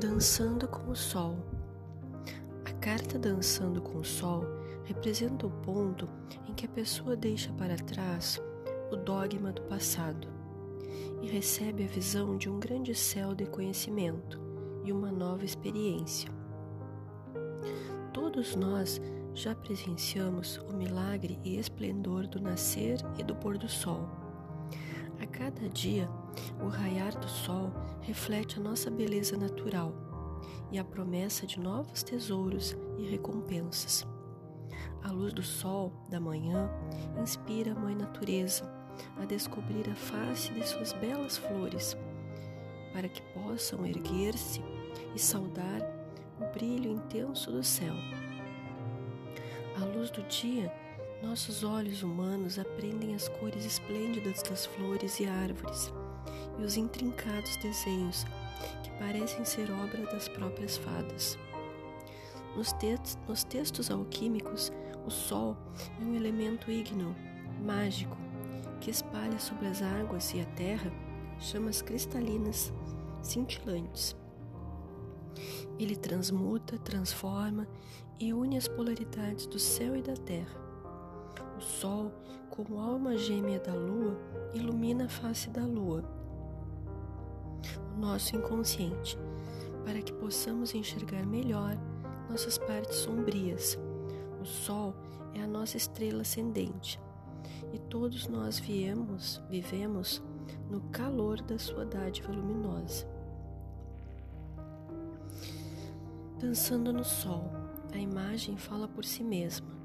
Dançando com o Sol. A carta Dançando com o Sol representa o ponto em que a pessoa deixa para trás o dogma do passado e recebe a visão de um grande céu de conhecimento e uma nova experiência. Todos nós já presenciamos o milagre e esplendor do nascer e do pôr do sol. A cada dia, o raiar do sol reflete a nossa beleza natural e a promessa de novos tesouros e recompensas. A luz do sol da manhã inspira a Mãe Natureza a descobrir a face de suas belas flores, para que possam erguer-se e saudar o brilho intenso do céu. À luz do dia, nossos olhos humanos aprendem as cores esplêndidas das flores e árvores e os intrincados desenhos que parecem ser obra das próprias fadas. Nos, te nos textos alquímicos, o sol é um elemento ígneo, mágico, que espalha sobre as águas e a terra chamas cristalinas, cintilantes. Ele transmuta, transforma e une as polaridades do céu e da terra. Sol, como alma gêmea da Lua, ilumina a face da Lua, o nosso inconsciente, para que possamos enxergar melhor nossas partes sombrias. O Sol é a nossa estrela ascendente e todos nós viemos, vivemos no calor da sua dádiva luminosa. Dançando no sol, a imagem fala por si mesma.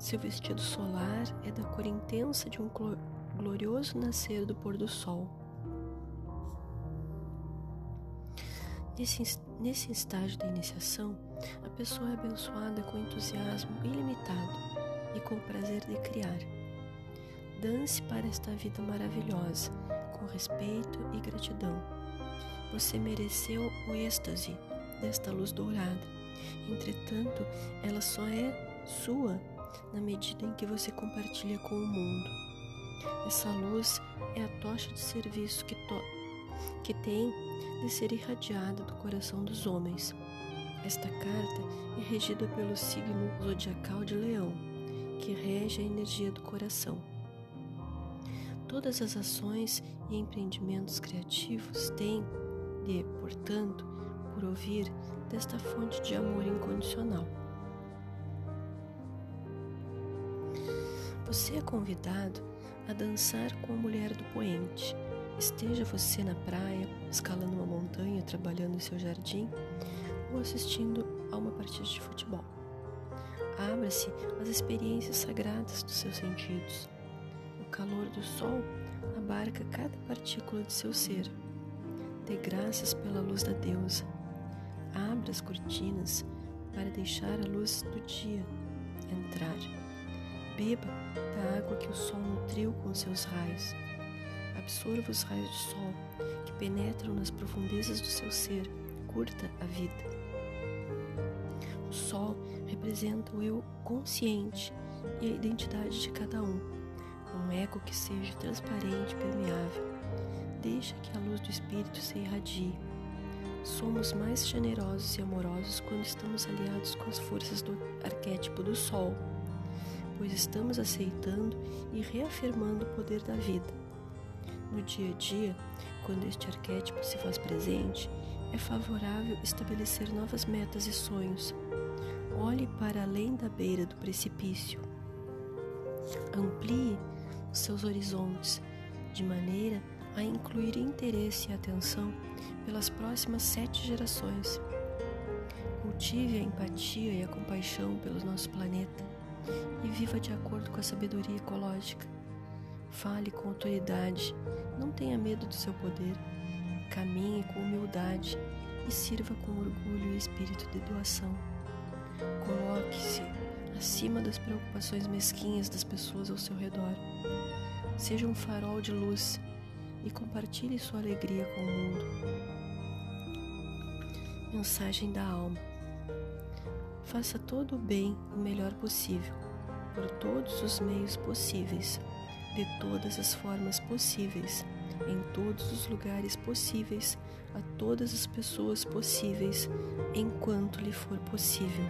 Seu vestido solar é da cor intensa de um glorioso nascer do pôr do sol. Nesse, nesse estágio da iniciação, a pessoa é abençoada com entusiasmo ilimitado e com o prazer de criar. Dance para esta vida maravilhosa, com respeito e gratidão. Você mereceu o êxtase desta luz dourada. Entretanto, ela só é sua na medida em que você compartilha com o mundo. Essa luz é a tocha de serviço que, que tem de ser irradiada do coração dos homens. Esta carta é regida pelo signo zodiacal de Leão, que rege a energia do coração. Todas as ações e empreendimentos criativos têm de, portanto, por ouvir desta fonte de amor incondicional. Você é convidado a dançar com a mulher do poente. Esteja você na praia, escalando uma montanha, trabalhando em seu jardim ou assistindo a uma partida de futebol. Abra-se às experiências sagradas dos seus sentidos. O calor do sol abarca cada partícula de seu ser. Dê graças pela luz da deusa Abra as cortinas para deixar a luz do dia entrar. Beba da água que o sol nutriu com seus raios. Absorva os raios do sol que penetram nas profundezas do seu ser. Curta a vida. O sol representa o eu consciente e a identidade de cada um. Um eco que seja transparente e permeável. Deixa que a luz do Espírito se irradie Somos mais generosos e amorosos quando estamos aliados com as forças do arquétipo do Sol, pois estamos aceitando e reafirmando o poder da vida. No dia a dia, quando este arquétipo se faz presente, é favorável estabelecer novas metas e sonhos. Olhe para além da beira do precipício. Amplie os seus horizontes, de maneira a incluir interesse e atenção pelas próximas sete gerações. Cultive a empatia e a compaixão pelo nosso planeta e viva de acordo com a sabedoria ecológica. Fale com autoridade, não tenha medo do seu poder. Caminhe com humildade e sirva com orgulho e espírito de doação. Coloque-se acima das preocupações mesquinhas das pessoas ao seu redor. Seja um farol de luz e compartilhe sua alegria com o mundo. Mensagem da alma. Faça todo o bem o melhor possível, por todos os meios possíveis, de todas as formas possíveis, em todos os lugares possíveis, a todas as pessoas possíveis, enquanto lhe for possível.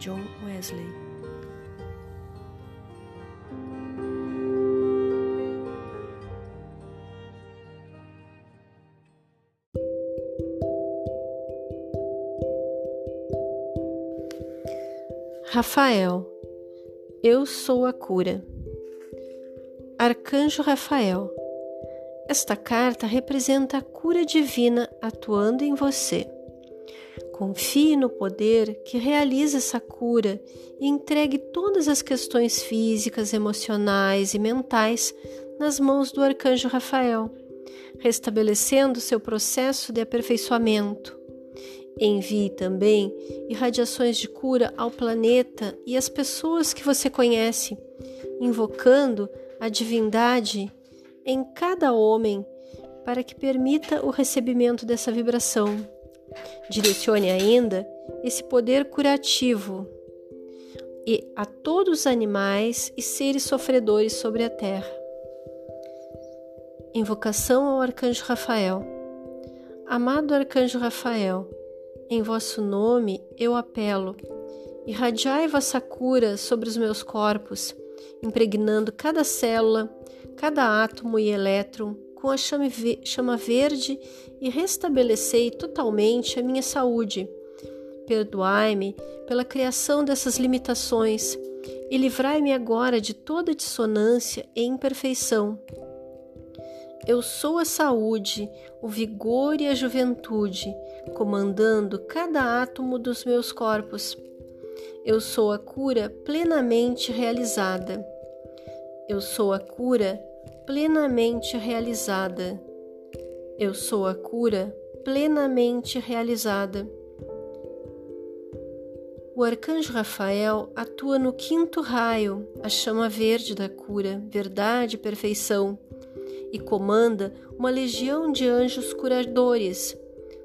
John Wesley Rafael, eu sou a cura. Arcanjo Rafael, esta carta representa a cura divina atuando em você. Confie no poder que realiza essa cura e entregue todas as questões físicas, emocionais e mentais nas mãos do Arcanjo Rafael, restabelecendo seu processo de aperfeiçoamento. Envie também irradiações de cura ao planeta e às pessoas que você conhece, invocando a divindade em cada homem para que permita o recebimento dessa vibração. Direcione ainda esse poder curativo e a todos os animais e seres sofredores sobre a terra. Invocação ao Arcanjo Rafael. Amado Arcanjo Rafael, em vosso nome eu apelo. Irradiai vossa cura sobre os meus corpos, impregnando cada célula, cada átomo e elétron com a chama verde e restabelecei totalmente a minha saúde. Perdoai-me pela criação dessas limitações e livrai-me agora de toda dissonância e imperfeição. Eu sou a saúde, o vigor e a juventude, comandando cada átomo dos meus corpos. Eu sou a cura plenamente realizada. Eu sou a cura plenamente realizada. Eu sou a cura plenamente realizada. O arcanjo Rafael atua no quinto raio, a chama verde da cura, verdade e perfeição, e comanda uma legião de anjos curadores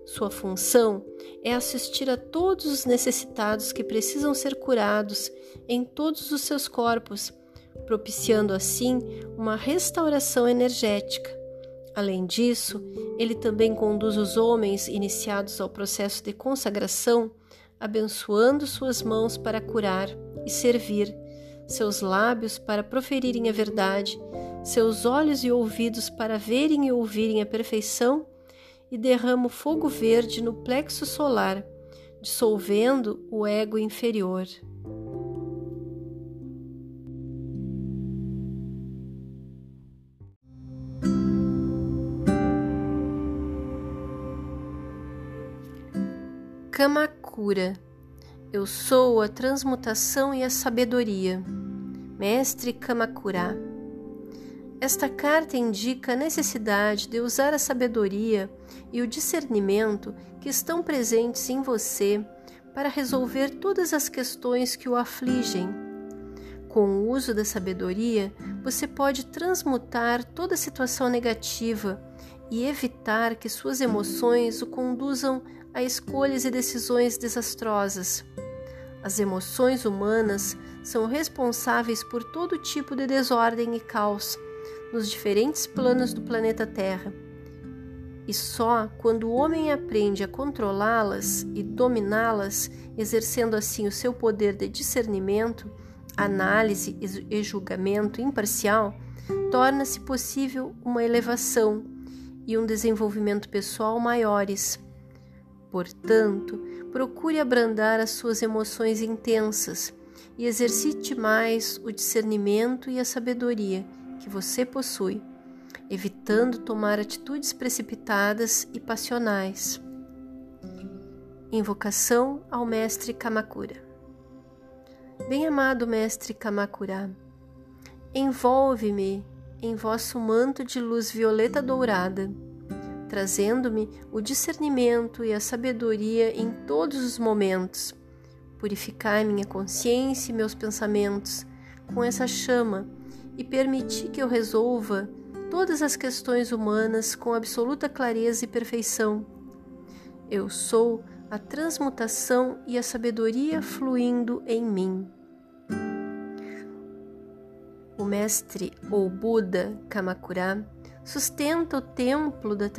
sua função é assistir a todos os necessitados que precisam ser curados em todos os seus corpos, propiciando assim uma restauração energética. Além disso, ele também conduz os homens iniciados ao processo de consagração, abençoando suas mãos para curar e servir, seus lábios para proferirem a verdade, seus olhos e ouvidos para verem e ouvirem a perfeição e derramo fogo verde no plexo solar, dissolvendo o ego inferior. Kamakura. Eu sou a transmutação e a sabedoria. Mestre Kamakura. Esta carta indica a necessidade de usar a sabedoria e o discernimento que estão presentes em você para resolver todas as questões que o afligem. Com o uso da sabedoria, você pode transmutar toda situação negativa e evitar que suas emoções o conduzam a escolhas e decisões desastrosas. As emoções humanas são responsáveis por todo tipo de desordem e caos nos diferentes planos do planeta Terra. E só quando o homem aprende a controlá-las e dominá-las, exercendo assim o seu poder de discernimento, análise e julgamento imparcial, torna-se possível uma elevação e um desenvolvimento pessoal maiores. Portanto, procure abrandar as suas emoções intensas e exercite mais o discernimento e a sabedoria que você possui, evitando tomar atitudes precipitadas e passionais. Invocação ao Mestre Kamakura. Bem-amado Mestre Kamakura, envolve-me em vosso manto de luz violeta dourada, trazendo-me o discernimento e a sabedoria em todos os momentos. Purificai minha consciência e meus pensamentos com essa chama e permitir que eu resolva todas as questões humanas com absoluta clareza e perfeição. Eu sou a transmutação e a sabedoria fluindo em mim. O mestre ou Buda Kamakura sustenta o templo da,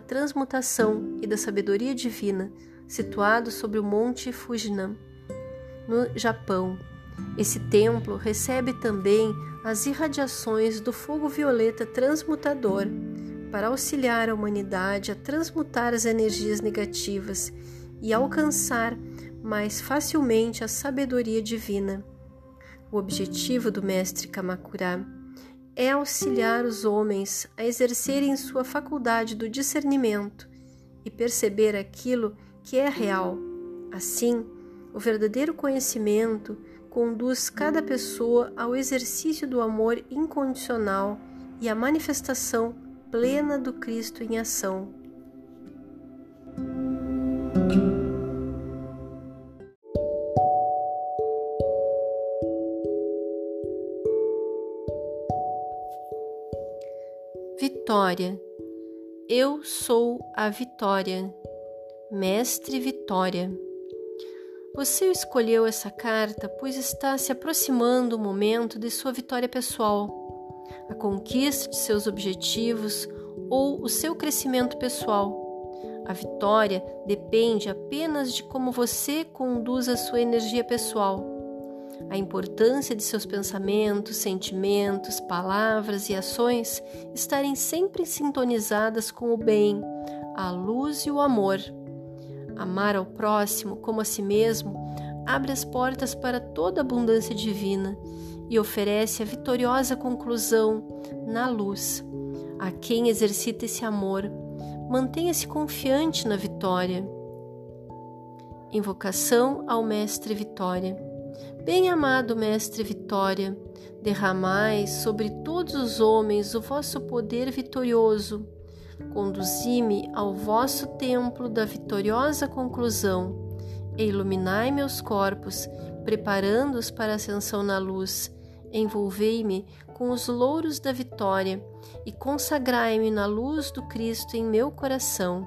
transmutação e da sabedoria divina, situado sobre o Monte Fujinan, no Japão. Esse templo recebe também as irradiações do fogo violeta transmutador para auxiliar a humanidade a transmutar as energias negativas e alcançar mais facilmente a sabedoria divina. O objetivo do mestre Kamakura é auxiliar os homens a exercerem sua faculdade do discernimento e perceber aquilo que é real. Assim, o verdadeiro conhecimento conduz cada pessoa ao exercício do amor incondicional e à manifestação plena do Cristo em ação. Vitória. Eu sou a vitória. Mestre Vitória. Você escolheu essa carta pois está se aproximando o momento de sua vitória pessoal, a conquista de seus objetivos ou o seu crescimento pessoal. A vitória depende apenas de como você conduz a sua energia pessoal a importância de seus pensamentos, sentimentos, palavras e ações estarem sempre sintonizadas com o bem, a luz e o amor. Amar ao próximo como a si mesmo abre as portas para toda a abundância divina e oferece a vitoriosa conclusão na luz. A quem exercita esse amor, mantenha-se confiante na vitória. Invocação ao Mestre Vitória. Bem-amado Mestre Vitória, derramai sobre todos os homens o vosso poder vitorioso. Conduzi-me ao vosso templo da vitoriosa conclusão e iluminai meus corpos, preparando-os para a ascensão na luz. Envolvei-me com os louros da vitória e consagrai-me na luz do Cristo em meu coração.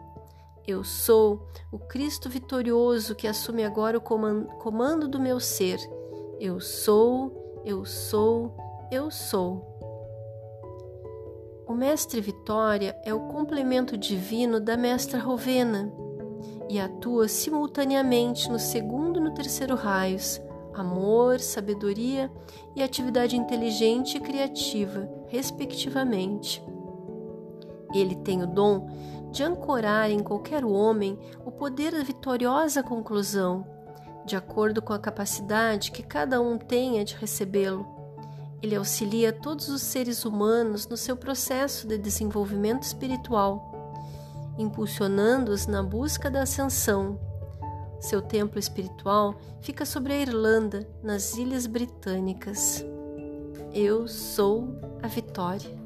Eu sou o Cristo vitorioso que assume agora o comando do meu ser. Eu sou, eu sou, eu sou. O Mestre Vitória é o complemento divino da Mestra Rovena e atua simultaneamente no segundo e no terceiro raios, amor, sabedoria e atividade inteligente e criativa, respectivamente. Ele tem o dom de ancorar em qualquer homem o poder da vitoriosa conclusão, de acordo com a capacidade que cada um tenha de recebê-lo. Ele auxilia todos os seres humanos no seu processo de desenvolvimento espiritual, impulsionando-os na busca da ascensão. Seu templo espiritual fica sobre a Irlanda, nas Ilhas Britânicas. Eu sou a Vitória.